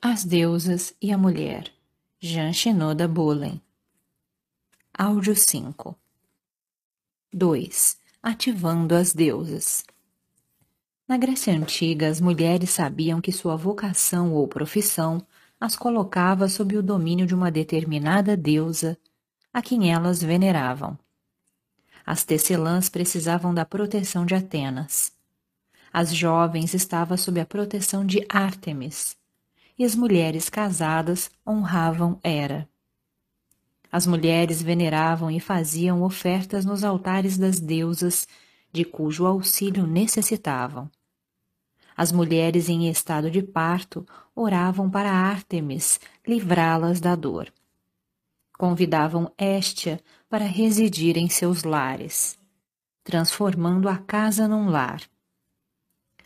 As Deusas e a Mulher, Jean Shinoda Bullen. Áudio 5 2. Ativando as Deusas Na Grécia Antiga, as mulheres sabiam que sua vocação ou profissão as colocava sob o domínio de uma determinada deusa a quem elas veneravam. As tecelãs precisavam da proteção de Atenas. As jovens estavam sob a proteção de Ártemis e as mulheres casadas honravam Hera. As mulheres veneravam e faziam ofertas nos altares das deusas, de cujo auxílio necessitavam. As mulheres em estado de parto oravam para Ártemis livrá-las da dor. Convidavam Éstia para residir em seus lares, transformando a casa num lar.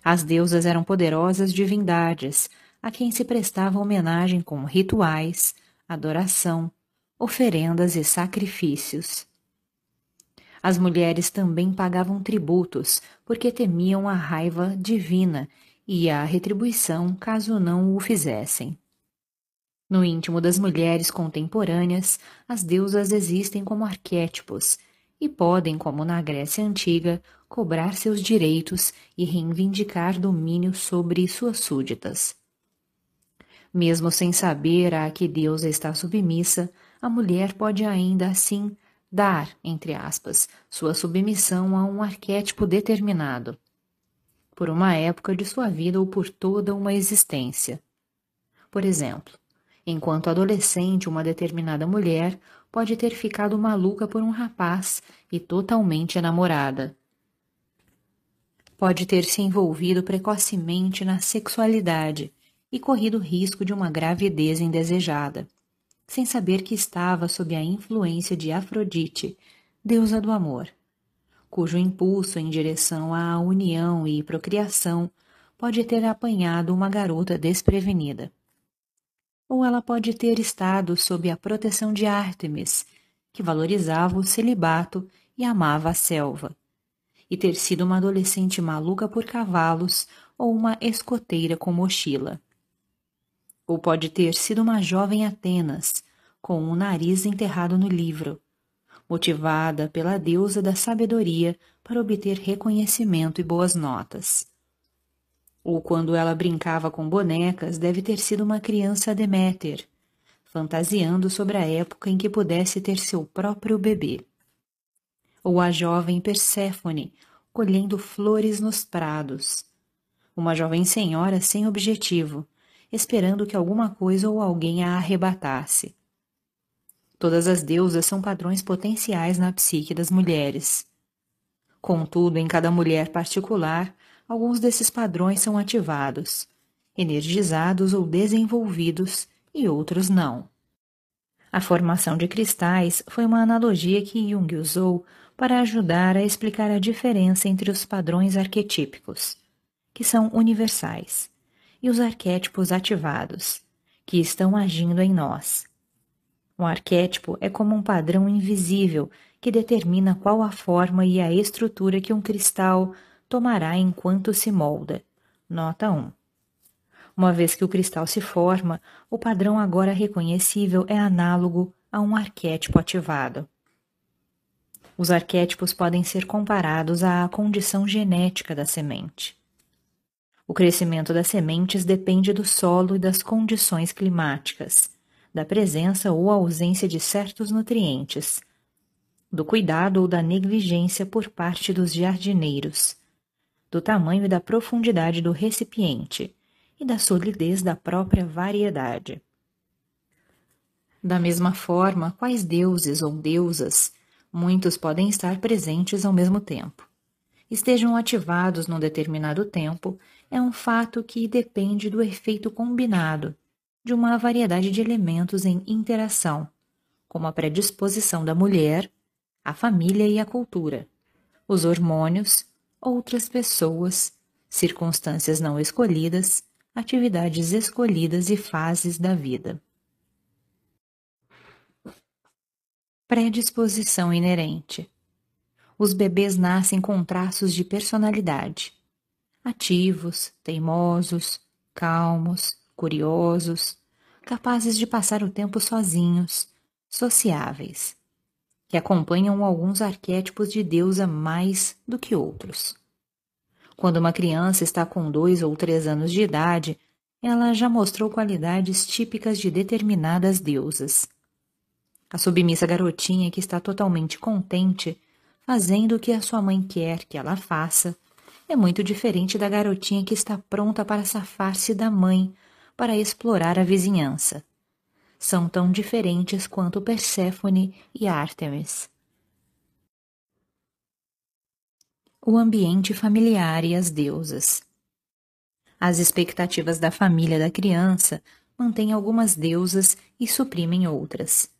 As deusas eram poderosas divindades, a quem se prestava homenagem com rituais, adoração, oferendas e sacrifícios. As mulheres também pagavam tributos, porque temiam a raiva divina e a retribuição caso não o fizessem. No íntimo das mulheres contemporâneas, as deusas existem como arquétipos e podem, como na Grécia Antiga, cobrar seus direitos e reivindicar domínio sobre suas súditas. Mesmo sem saber a que deusa está submissa, a mulher pode ainda assim dar, entre aspas, sua submissão a um arquétipo determinado, por uma época de sua vida ou por toda uma existência. Por exemplo, enquanto adolescente, uma determinada mulher pode ter ficado maluca por um rapaz e totalmente enamorada. Pode ter se envolvido precocemente na sexualidade e corrido o risco de uma gravidez indesejada, sem saber que estava sob a influência de Afrodite, deusa do amor, cujo impulso em direção à união e procriação pode ter apanhado uma garota desprevenida. Ou ela pode ter estado sob a proteção de Ártemis, que valorizava o celibato e amava a selva, e ter sido uma adolescente maluca por cavalos ou uma escoteira com mochila. Ou pode ter sido uma jovem Atenas, com o um nariz enterrado no livro, motivada pela deusa da sabedoria para obter reconhecimento e boas notas. Ou quando ela brincava com bonecas, deve ter sido uma criança Deméter, fantasiando sobre a época em que pudesse ter seu próprio bebê. Ou a jovem Perséfone, colhendo flores nos prados. Uma jovem senhora sem objetivo, esperando que alguma coisa ou alguém a arrebatasse. Todas as deusas são padrões potenciais na psique das mulheres. Contudo, em cada mulher particular, alguns desses padrões são ativados, energizados ou desenvolvidos, e outros não. A formação de cristais foi uma analogia que Jung usou para ajudar a explicar a diferença entre os padrões arquetípicos, que são universais, e os arquétipos ativados, que estão agindo em nós. Um arquétipo é como um padrão invisível que determina qual a forma e a estrutura que um cristal tomará enquanto se molda. Nota 1. Uma vez que o cristal se forma, o padrão agora reconhecível é análogo a um arquétipo ativado. Os arquétipos podem ser comparados à condição genética da semente. O crescimento das sementes depende do solo e das condições climáticas, da presença ou ausência de certos nutrientes, do cuidado ou da negligência por parte dos jardineiros, do tamanho e da profundidade do recipiente e da solidez da própria variedade. Da mesma forma, quais deuses ou deusas, muitos podem estar presentes ao mesmo tempo estejam ativados num determinado tempo é um fato que depende do efeito combinado de uma variedade de elementos em interação, como a predisposição da mulher, a família e a cultura, os hormônios, outras pessoas, circunstâncias não escolhidas, atividades escolhidas e fases da vida. Predisposição inerente os bebês nascem com traços de personalidade. Ativos, teimosos, calmos, curiosos, capazes de passar o tempo sozinhos, sociáveis, que acompanham alguns arquétipos de deusa mais do que outros. Quando uma criança está com dois ou três anos de idade, ela já mostrou qualidades típicas de determinadas deusas. A submissa garotinha que está totalmente contente, fazendo o que a sua mãe quer que ela faça, é muito diferente da garotinha que está pronta para safar-se da mãe, para explorar a vizinhança. São tão diferentes quanto Perséfone e Ártemis. o ambiente familiar e as deusas. As expectativas da família da criança mantêm algumas deusas e suprimem outras.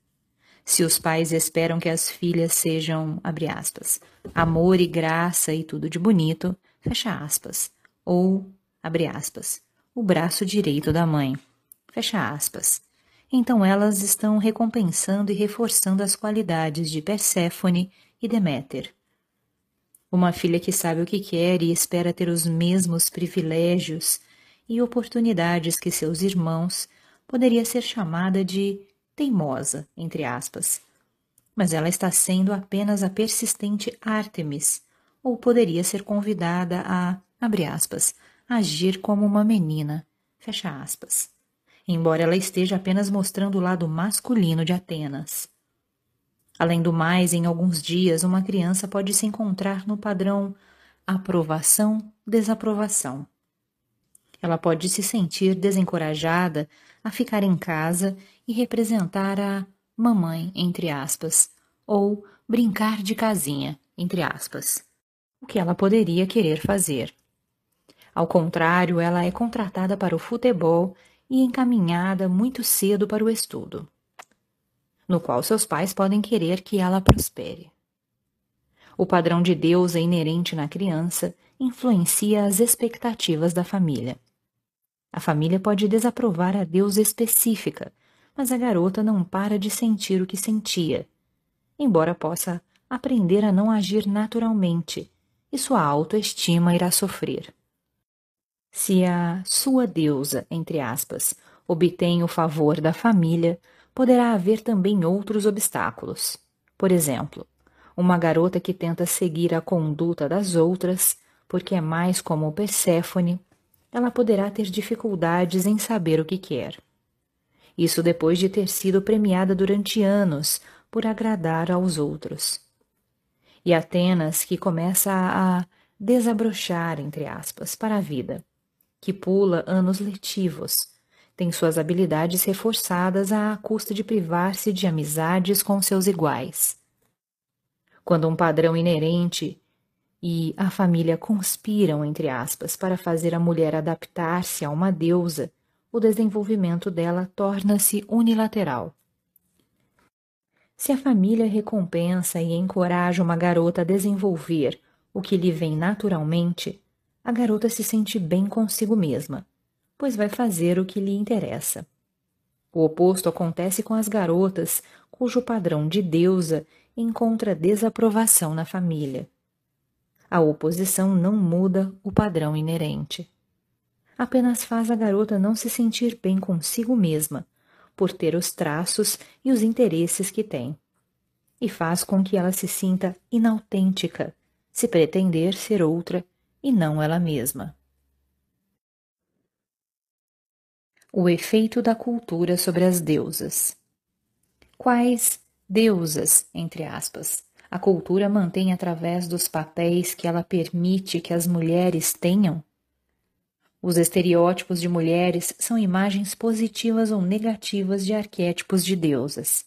Se os pais esperam que as filhas sejam, abre aspas, amor e graça e tudo de bonito, fecha aspas, ou, abre aspas, o braço direito da mãe, fecha aspas. Então elas estão recompensando e reforçando as qualidades de Perséfone e Deméter. Uma filha que sabe o que quer e espera ter os mesmos privilégios e oportunidades que seus irmãos poderia ser chamada de teimosa, entre aspas. Mas ela está sendo apenas a persistente Artemis, ou poderia ser convidada a, abre aspas, agir como uma menina, fecha aspas. Embora ela esteja apenas mostrando o lado masculino de Atenas. Além do mais, em alguns dias, uma criança pode se encontrar no padrão aprovação-desaprovação. Ela pode se sentir desencorajada a ficar em casa e representar a mamãe, entre aspas, ou brincar de casinha, entre aspas, o que ela poderia querer fazer. Ao contrário, ela é contratada para o futebol e encaminhada muito cedo para o estudo no qual seus pais podem querer que ela prospere. O padrão de Deus é inerente na criança influencia as expectativas da família. A família pode desaprovar a Deus específica, mas a garota não para de sentir o que sentia, embora possa aprender a não agir naturalmente, e sua autoestima irá sofrer. Se a sua deusa, entre aspas, obtém o favor da família, poderá haver também outros obstáculos. Por exemplo, uma garota que tenta seguir a conduta das outras, porque é mais como Perséfone, ela poderá ter dificuldades em saber o que quer. Isso depois de ter sido premiada durante anos por agradar aos outros. E Atenas, que começa a desabrochar, entre aspas, para a vida, que pula anos letivos, tem suas habilidades reforçadas à custa de privar-se de amizades com seus iguais. Quando um padrão inerente e a família conspiram, entre aspas, para fazer a mulher adaptar-se a uma deusa, o desenvolvimento dela torna-se unilateral. Se a família recompensa e encoraja uma garota a desenvolver o que lhe vem naturalmente, a garota se sente bem consigo mesma pois vai fazer o que lhe interessa. O oposto acontece com as garotas, cujo padrão de deusa encontra desaprovação na família. A oposição não muda o padrão inerente. Apenas faz a garota não se sentir bem consigo mesma, por ter os traços e os interesses que tem. E faz com que ela se sinta inautêntica, se pretender ser outra e não ela mesma. O efeito da cultura sobre as deusas. Quais deusas, entre aspas, a cultura mantém através dos papéis que ela permite que as mulheres tenham? Os estereótipos de mulheres são imagens positivas ou negativas de arquétipos de deusas.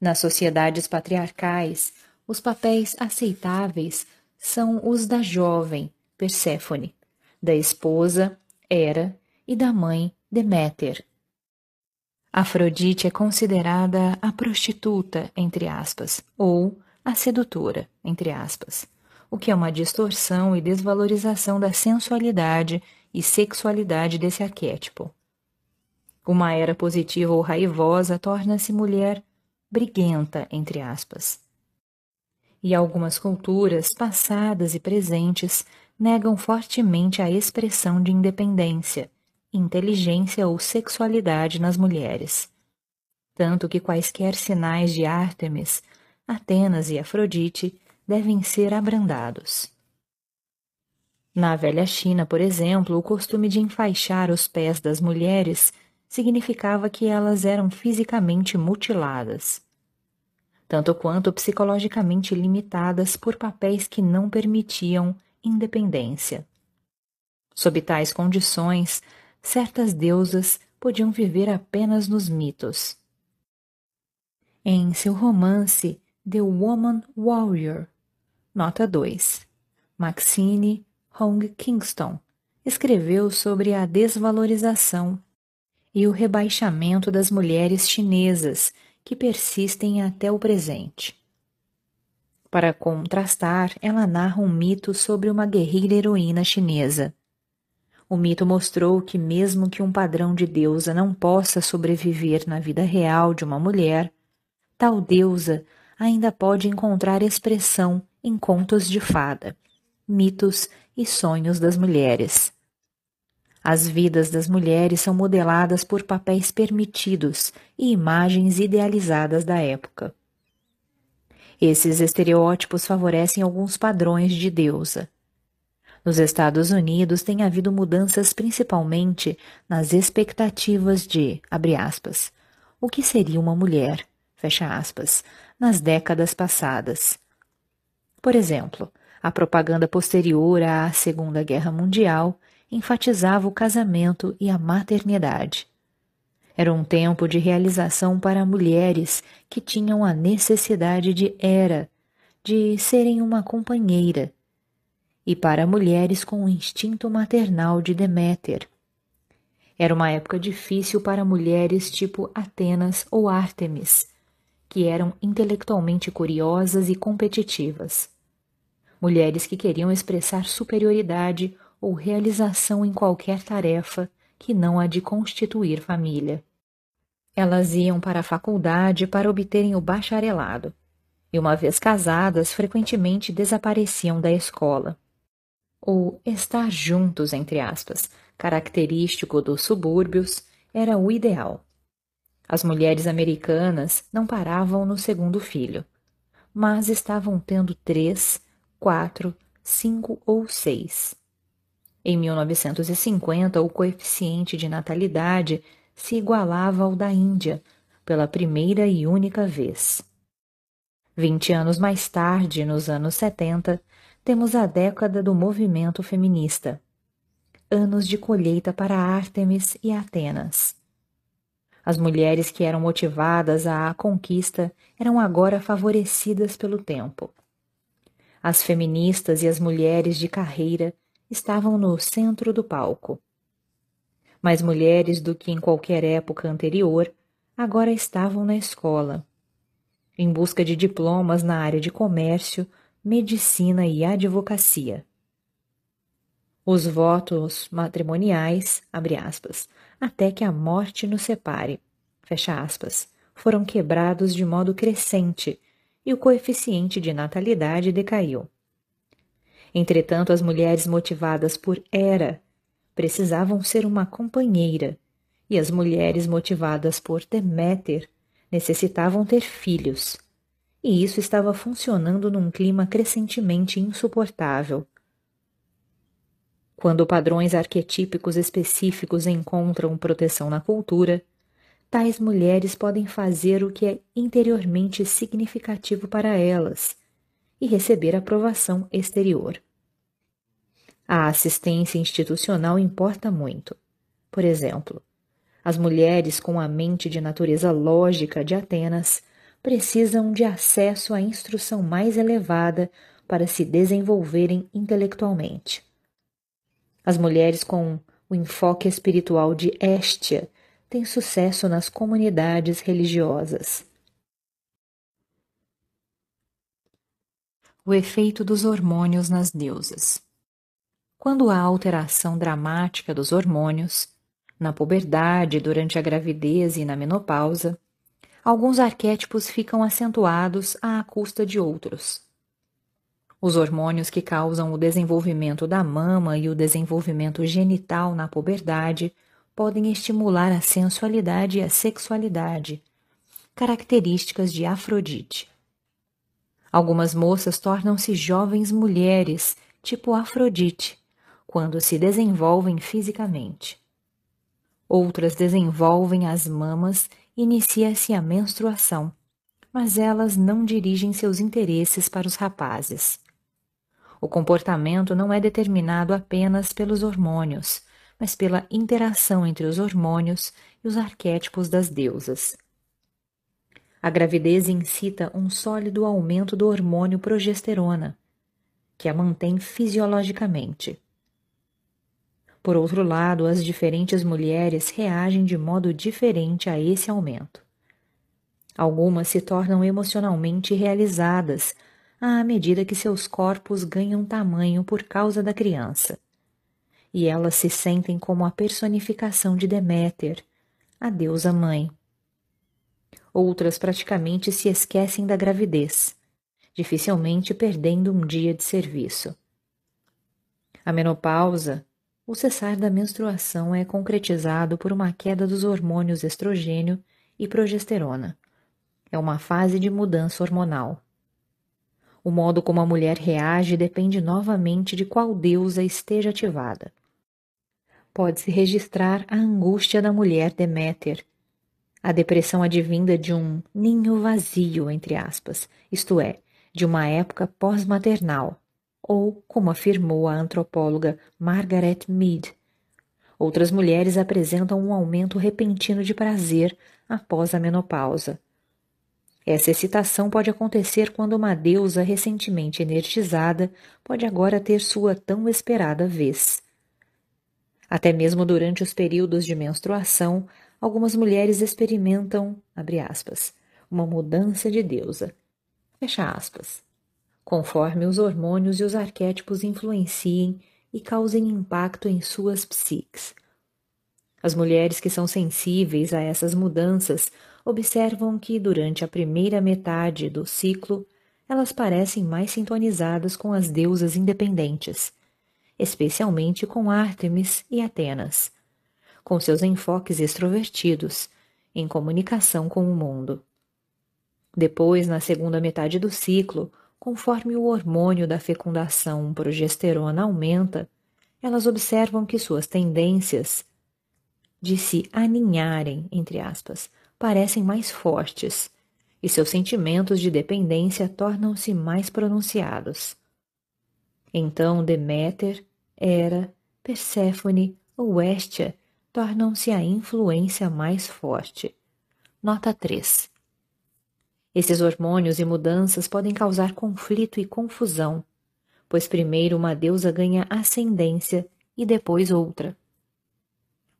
Nas sociedades patriarcais, os papéis aceitáveis são os da jovem, Perséfone, da esposa, Hera, e da mãe Deméter. Afrodite é considerada a prostituta, entre aspas, ou a sedutora, entre aspas, o que é uma distorção e desvalorização da sensualidade e sexualidade desse arquétipo. Uma era positiva ou raivosa torna-se mulher briguenta, entre aspas. E algumas culturas, passadas e presentes, negam fortemente a expressão de independência inteligência ou sexualidade nas mulheres. Tanto que quaisquer sinais de Ártemis, Atenas e Afrodite devem ser abrandados. Na velha China, por exemplo, o costume de enfaixar os pés das mulheres significava que elas eram fisicamente mutiladas, tanto quanto psicologicamente limitadas por papéis que não permitiam independência. Sob tais condições, certas deusas podiam viver apenas nos mitos. Em seu romance The Woman Warrior, nota 2, Maxine Hong Kingston escreveu sobre a desvalorização e o rebaixamento das mulheres chinesas que persistem até o presente. Para contrastar, ela narra um mito sobre uma guerreira heroína chinesa. O mito mostrou que, mesmo que um padrão de deusa não possa sobreviver na vida real de uma mulher, tal deusa ainda pode encontrar expressão em contos de fada, mitos e sonhos das mulheres. As vidas das mulheres são modeladas por papéis permitidos e imagens idealizadas da época. Esses estereótipos favorecem alguns padrões de deusa. Nos Estados Unidos tem havido mudanças principalmente nas expectativas de, abre aspas, o que seria uma mulher, fecha aspas, nas décadas passadas. Por exemplo, a propaganda posterior à Segunda Guerra Mundial enfatizava o casamento e a maternidade. Era um tempo de realização para mulheres que tinham a necessidade de era, de serem uma companheira, e para mulheres com o instinto maternal de Deméter. Era uma época difícil para mulheres tipo Atenas ou Ártemis, que eram intelectualmente curiosas e competitivas. Mulheres que queriam expressar superioridade ou realização em qualquer tarefa que não a de constituir família. Elas iam para a faculdade para obterem o bacharelado, e uma vez casadas, frequentemente desapareciam da escola. O estar juntos, entre aspas, característico dos subúrbios, era o ideal. As mulheres americanas não paravam no segundo filho, mas estavam tendo três, quatro, cinco ou seis. Em 1950, o coeficiente de natalidade se igualava ao da Índia pela primeira e única vez. Vinte anos mais tarde, nos anos 70, temos a década do movimento feminista. Anos de colheita para Ártemis e Atenas. As mulheres que eram motivadas à conquista eram agora favorecidas pelo tempo. As feministas e as mulheres de carreira estavam no centro do palco. Mais mulheres do que em qualquer época anterior agora estavam na escola, em busca de diplomas na área de comércio, medicina e advocacia. Os votos matrimoniais, aspas, até que a morte nos separe, fecha aspas, foram quebrados de modo crescente e o coeficiente de natalidade decaiu. Entretanto, as mulheres motivadas por Hera precisavam ser uma companheira, e as mulheres motivadas por Deméter necessitavam ter filhos. E isso estava funcionando num clima crescentemente insuportável. Quando padrões arquetípicos específicos encontram proteção na cultura, tais mulheres podem fazer o que é interiormente significativo para elas e receber aprovação exterior. A assistência institucional importa muito. Por exemplo, as mulheres com a mente de natureza lógica de Atenas precisam de acesso à instrução mais elevada para se desenvolverem intelectualmente. As mulheres com o enfoque espiritual de Estia têm sucesso nas comunidades religiosas. O efeito dos hormônios nas deusas. Quando há alteração dramática dos hormônios, na puberdade, durante a gravidez e na menopausa, alguns arquétipos ficam acentuados à custa de outros. Os hormônios que causam o desenvolvimento da mama e o desenvolvimento genital na puberdade podem estimular a sensualidade e a sexualidade, características de Afrodite. Algumas moças tornam-se jovens mulheres, tipo Afrodite, quando se desenvolvem fisicamente. Outras desenvolvem as mamas e inicia-se a menstruação, mas elas não dirigem seus interesses para os rapazes. O comportamento não é determinado apenas pelos hormônios, mas pela interação entre os hormônios e os arquétipos das deusas. A gravidez incita um sólido aumento do hormônio progesterona, que a mantém fisiologicamente. Por outro lado, as diferentes mulheres reagem de modo diferente a esse aumento. Algumas se tornam emocionalmente realizadas à medida que seus corpos ganham tamanho por causa da criança. E elas se sentem como a personificação de Deméter, a deusa mãe. Outras praticamente se esquecem da gravidez, dificilmente perdendo um dia de serviço. A menopausa, o cessar da menstruação, é concretizado por uma queda dos hormônios estrogênio e progesterona. É uma fase de mudança hormonal. O modo como a mulher reage depende novamente de qual deusa esteja ativada. Pode-se registrar a angústia da mulher Deméter, a depressão advinda de um ninho vazio, entre aspas, isto é, de uma época pós-maternal, ou, como afirmou a antropóloga Margaret Mead, outras mulheres apresentam um aumento repentino de prazer após a menopausa. Essa excitação pode acontecer quando uma deusa recentemente energizada pode agora ter sua tão esperada vez. Até mesmo durante os períodos de menstruação, algumas mulheres experimentam, aspas, uma mudança de deusa, aspas, conforme os hormônios e os arquétipos influenciem e causem impacto em suas psiques. As mulheres que são sensíveis a essas mudanças observam que, durante a primeira metade do ciclo, elas parecem mais sintonizadas com as deusas independentes, especialmente com Ártemis e Atenas com seus enfoques extrovertidos, em comunicação com o mundo. Depois, na segunda metade do ciclo, conforme o hormônio da fecundação progesterona aumenta, elas observam que suas tendências de se aninharem, entre aspas, parecem mais fortes e seus sentimentos de dependência tornam-se mais pronunciados. Então Deméter, Hera, Perséfone ou Hestia tornam-se a influência mais forte. Nota 3. Esses hormônios e mudanças podem causar conflito e confusão, pois primeiro uma deusa ganha ascendência e depois outra.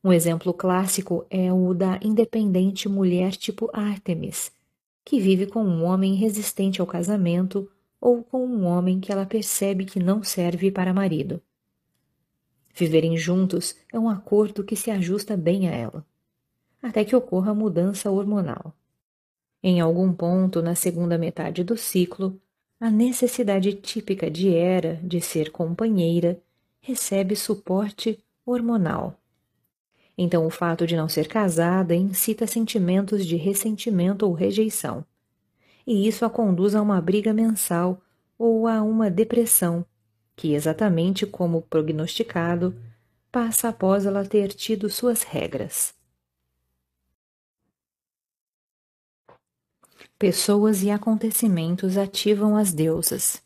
Um exemplo clássico é o da independente mulher tipo Artemis, que vive com um homem resistente ao casamento ou com um homem que ela percebe que não serve para marido. Viverem juntos é um acordo que se ajusta bem a ela, até que ocorra mudança hormonal. Em algum ponto na segunda metade do ciclo, a necessidade típica de Hera de ser companheira recebe suporte hormonal. Então, o fato de não ser casada incita sentimentos de ressentimento ou rejeição, e isso a conduz a uma briga mensal ou a uma depressão que, exatamente como prognosticado, passa após ela ter tido suas regras. Pessoas e acontecimentos ativam as deusas.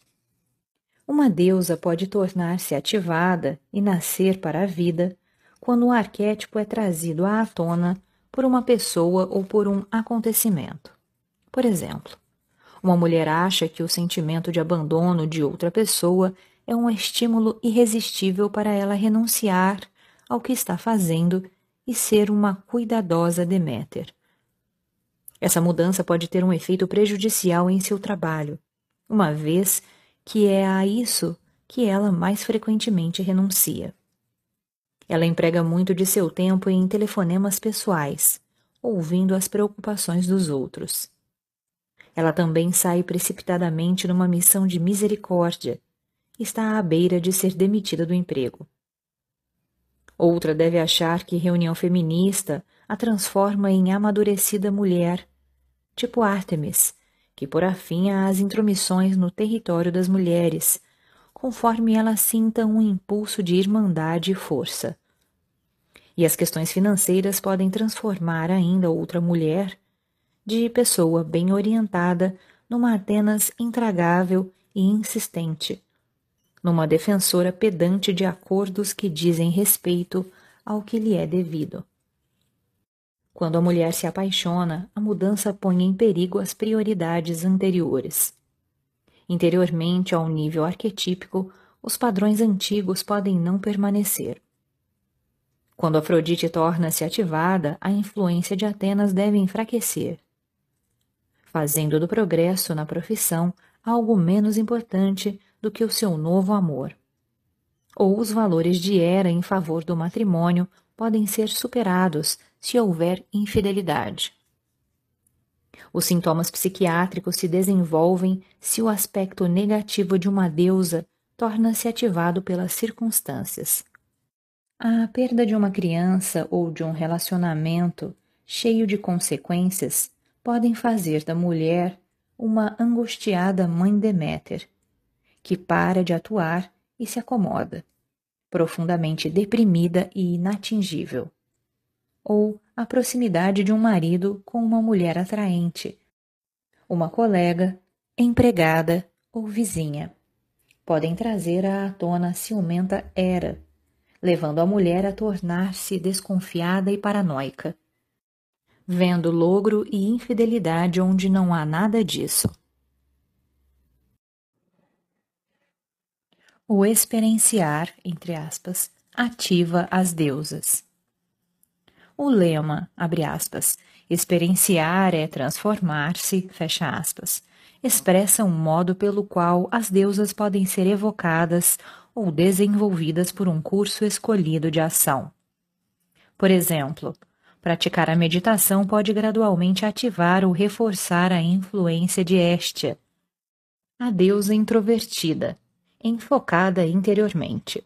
Uma deusa pode tornar-se ativada e nascer para a vida quando o arquétipo é trazido à tona por uma pessoa ou por um acontecimento. Por exemplo, uma mulher acha que o sentimento de abandono de outra pessoa é um estímulo irresistível para ela renunciar ao que está fazendo e ser uma cuidadosa Deméter. Essa mudança pode ter um efeito prejudicial em seu trabalho, uma vez que é a isso que ela mais frequentemente renuncia. Ela emprega muito de seu tempo em telefonemas pessoais, ouvindo as preocupações dos outros. Ela também sai precipitadamente numa missão de misericórdia está à beira de ser demitida do emprego. Outra deve achar que reunião feminista a transforma em amadurecida mulher, tipo Artemis, que por afim às intromissões no território das mulheres, conforme ela sinta um impulso de irmandade e força. E as questões financeiras podem transformar ainda outra mulher, de pessoa bem orientada, numa Atenas intragável e insistente, numa defensora pedante de acordos que dizem respeito ao que lhe é devido. Quando a mulher se apaixona, a mudança põe em perigo as prioridades anteriores. Interiormente ao nível arquetípico, os padrões antigos podem não permanecer. Quando Afrodite torna-se ativada, a influência de Atenas deve enfraquecer, fazendo do progresso na profissão algo menos importante do que o seu novo amor. Ou os valores de Hera em favor do matrimônio podem ser superados se houver infidelidade. Os sintomas psiquiátricos se desenvolvem se o aspecto negativo de uma deusa torna-se ativado pelas circunstâncias. A perda de uma criança ou de um relacionamento cheio de consequências podem fazer da mulher uma angustiada mãe Deméter, que para de atuar e se acomoda, profundamente deprimida e inatingível ou a proximidade de um marido com uma mulher atraente, uma colega, empregada ou vizinha. Podem trazer à tona ciumenta era, levando a mulher a tornar-se desconfiada e paranoica, vendo logro e infidelidade onde não há nada disso. O experienciar, entre aspas, ativa as deusas. O lema, abre aspas, experienciar é transformar-se, fecha aspas, expressa um modo pelo qual as deusas podem ser evocadas ou desenvolvidas por um curso escolhido de ação. Por exemplo, praticar a meditação pode gradualmente ativar ou reforçar a influência de Estia, a deusa introvertida, enfocada interiormente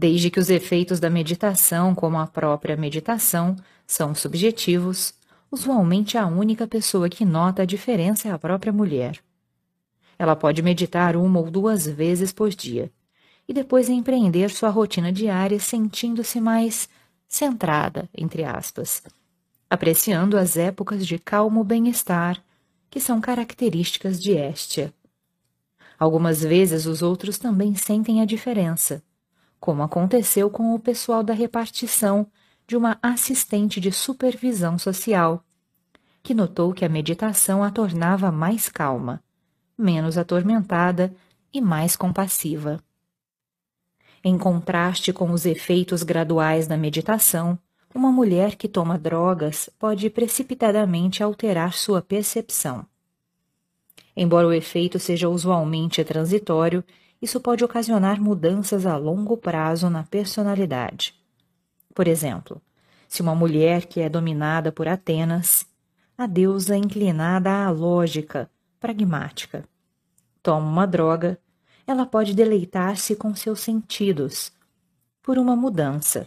desde que os efeitos da meditação, como a própria meditação, são subjetivos, usualmente a única pessoa que nota a diferença é a própria mulher. Ela pode meditar uma ou duas vezes por dia e depois empreender sua rotina diária sentindo-se mais centrada, entre aspas, apreciando as épocas de calmo bem-estar que são características de Estia. Algumas vezes os outros também sentem a diferença como aconteceu com o pessoal da repartição de uma assistente de supervisão social, que notou que a meditação a tornava mais calma, menos atormentada e mais compassiva. Em contraste com os efeitos graduais da meditação, uma mulher que toma drogas pode precipitadamente alterar sua percepção. Embora o efeito seja usualmente transitório isso pode ocasionar mudanças a longo prazo na personalidade. Por exemplo, se uma mulher que é dominada por Atenas, a deusa inclinada à lógica, pragmática, toma uma droga, ela pode deleitar-se com seus sentidos, por uma mudança.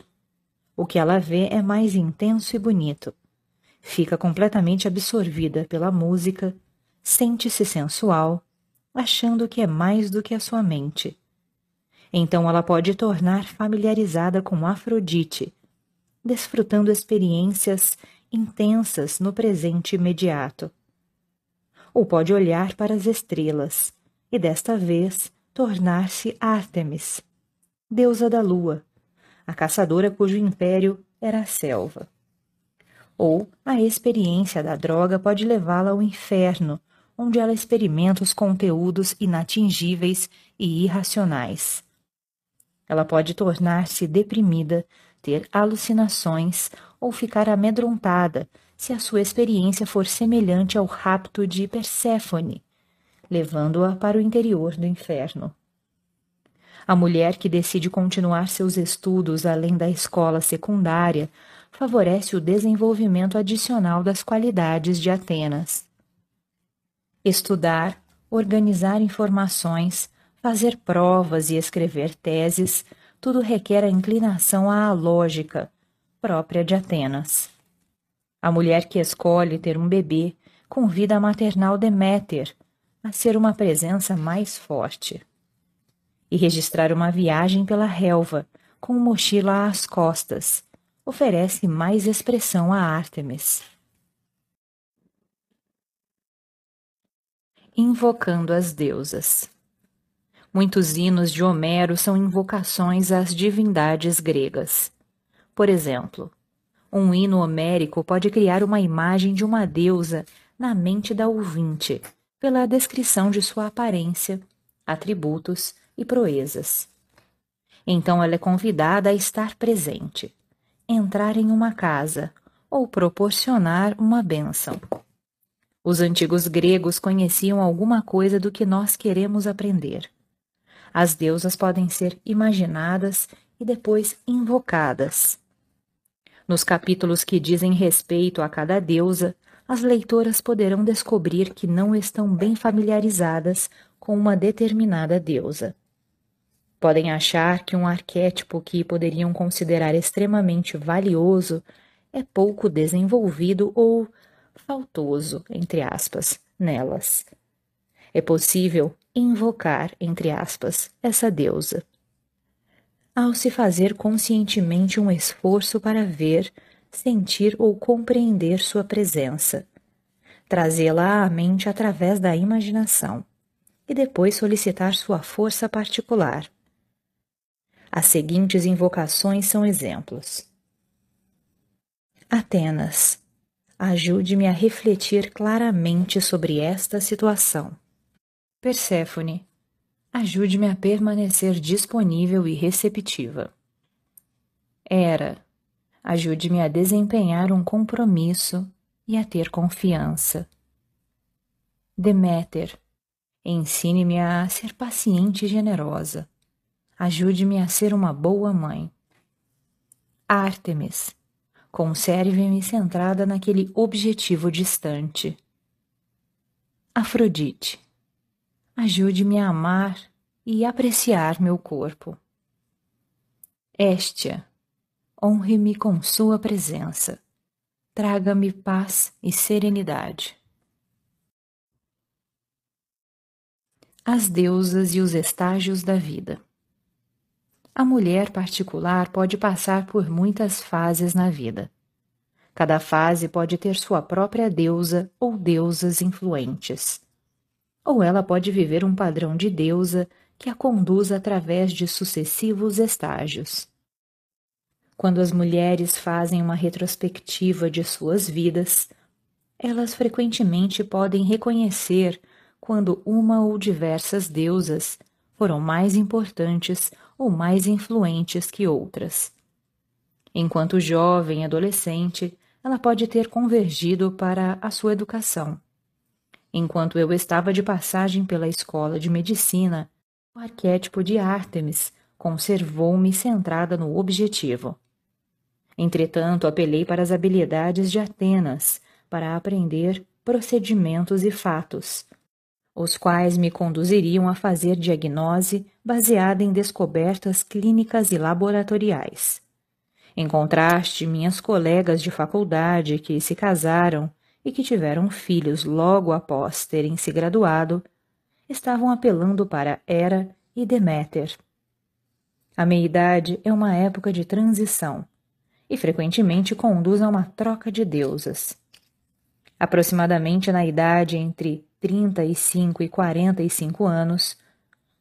O que ela vê é mais intenso e bonito. Fica completamente absorvida pela música, sente-se sensual, achando que é mais do que a sua mente. Então ela pode tornar familiarizada com Afrodite, desfrutando experiências intensas no presente imediato. Ou pode olhar para as estrelas e desta vez tornar-se Ártemis, deusa da lua, a caçadora cujo império era a selva. Ou a experiência da droga pode levá-la ao inferno, onde ela experimenta os conteúdos inatingíveis e irracionais. Ela pode tornar-se deprimida, ter alucinações ou ficar amedrontada se a sua experiência for semelhante ao rapto de Perséfone, levando-a para o interior do inferno. A mulher que decide continuar seus estudos além da escola secundária favorece o desenvolvimento adicional das qualidades de Atenas estudar, organizar informações, fazer provas e escrever teses tudo requer a inclinação à lógica, própria de Atenas. A mulher que escolhe ter um bebê convida a maternal Deméter a ser uma presença mais forte. E registrar uma viagem pela relva, com mochila às costas, oferece mais expressão a Ártemis. Invocando as deusas. Muitos hinos de Homero são invocações às divindades gregas. Por exemplo, um hino homérico pode criar uma imagem de uma deusa na mente da ouvinte, pela descrição de sua aparência, atributos e proezas. Então ela é convidada a estar presente, entrar em uma casa ou proporcionar uma bênção. Os antigos gregos conheciam alguma coisa do que nós queremos aprender. As deusas podem ser imaginadas e depois invocadas. Nos capítulos que dizem respeito a cada deusa, as leitoras poderão descobrir que não estão bem familiarizadas com uma determinada deusa. Podem achar que um arquétipo que poderiam considerar extremamente valioso é pouco desenvolvido ou faltoso, entre aspas, nelas. É possível invocar, entre aspas, essa deusa. Ao se fazer conscientemente um esforço para ver, sentir ou compreender sua presença, trazê-la à mente através da imaginação e depois solicitar sua força particular. As seguintes invocações são exemplos. Atenas, ajude-me a refletir claramente sobre esta situação. Perséfone, ajude-me a permanecer disponível e receptiva. Hera, ajude-me a desempenhar um compromisso e a ter confiança. Deméter, ensine-me a ser paciente e generosa. Ajude-me a ser uma boa mãe. Ártemis, conserve-me centrada naquele objetivo distante. Afrodite, ajude-me a amar e apreciar meu corpo. Éstia, honre-me com sua presença. Traga-me paz e serenidade. As deusas e os estágios da vida. A mulher particular pode passar por muitas fases na vida. Cada fase pode ter sua própria deusa ou deusas influentes. Ou ela pode viver um padrão de deusa que a conduz através de sucessivos estágios. Quando as mulheres fazem uma retrospectiva de suas vidas, elas frequentemente podem reconhecer quando uma ou diversas deusas foram mais importantes ou mais influentes que outras. Enquanto jovem adolescente, ela pode ter convergido para a sua educação. Enquanto eu estava de passagem pela escola de medicina, o arquétipo de Ártemis conservou-me centrada no objetivo. Entretanto, apelei para as habilidades de Atenas para aprender procedimentos e fatos, os quais me conduziriam a fazer diagnose baseada em descobertas clínicas e laboratoriais. Em contraste, minhas colegas de faculdade que se casaram e que tiveram filhos logo após terem se graduado, estavam apelando para Hera e Deméter. A meia-idade é uma época de transição e frequentemente conduz a uma troca de deusas. Aproximadamente na idade entre 35 e 45 anos,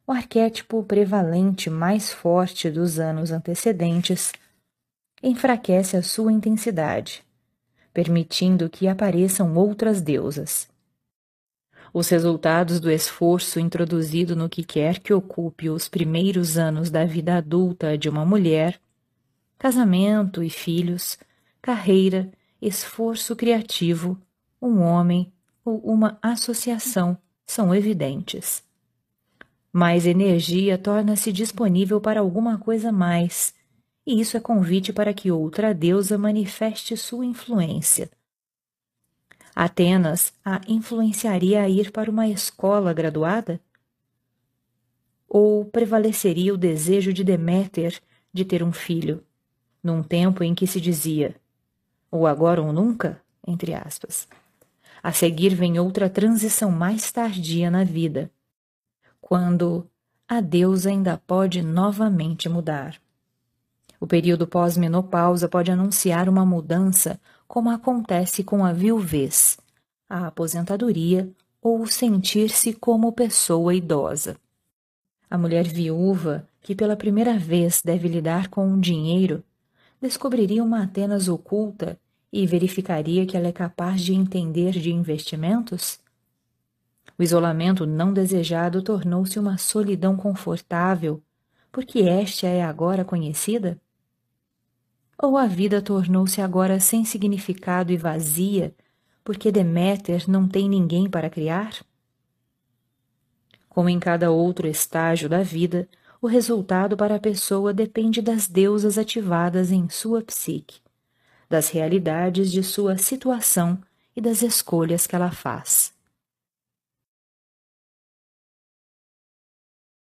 o arquétipo prevalente mais forte dos anos antecedentes enfraquece a sua intensidade, permitindo que apareçam outras deusas. Os resultados do esforço introduzido no que quer que ocupe os primeiros anos da vida adulta de uma mulher casamento e filhos, carreira, esforço criativo, um homem ou uma associação são evidentes. Mais energia torna-se disponível para alguma coisa mais, e isso é convite para que outra deusa manifeste sua influência. Atenas a influenciaria a ir para uma escola graduada? Ou prevaleceria o desejo de Deméter de ter um filho, num tempo em que se dizia ou agora ou nunca, entre aspas. A seguir vem outra transição mais tardia na vida, quando a Deus ainda pode novamente mudar. O período pós-menopausa pode anunciar uma mudança, como acontece com a viuvez, a aposentadoria ou sentir-se como pessoa idosa. A mulher viúva, que pela primeira vez deve lidar com um dinheiro, descobriria uma Atenas oculta e verificaria que ela é capaz de entender de investimentos? O isolamento não desejado tornou-se uma solidão confortável, porque esta é agora conhecida? Ou a vida tornou-se agora sem significado e vazia, porque Deméter não tem ninguém para criar? Como em cada outro estágio da vida, o resultado para a pessoa depende das deusas ativadas em sua psique, das realidades de sua situação e das escolhas que ela faz.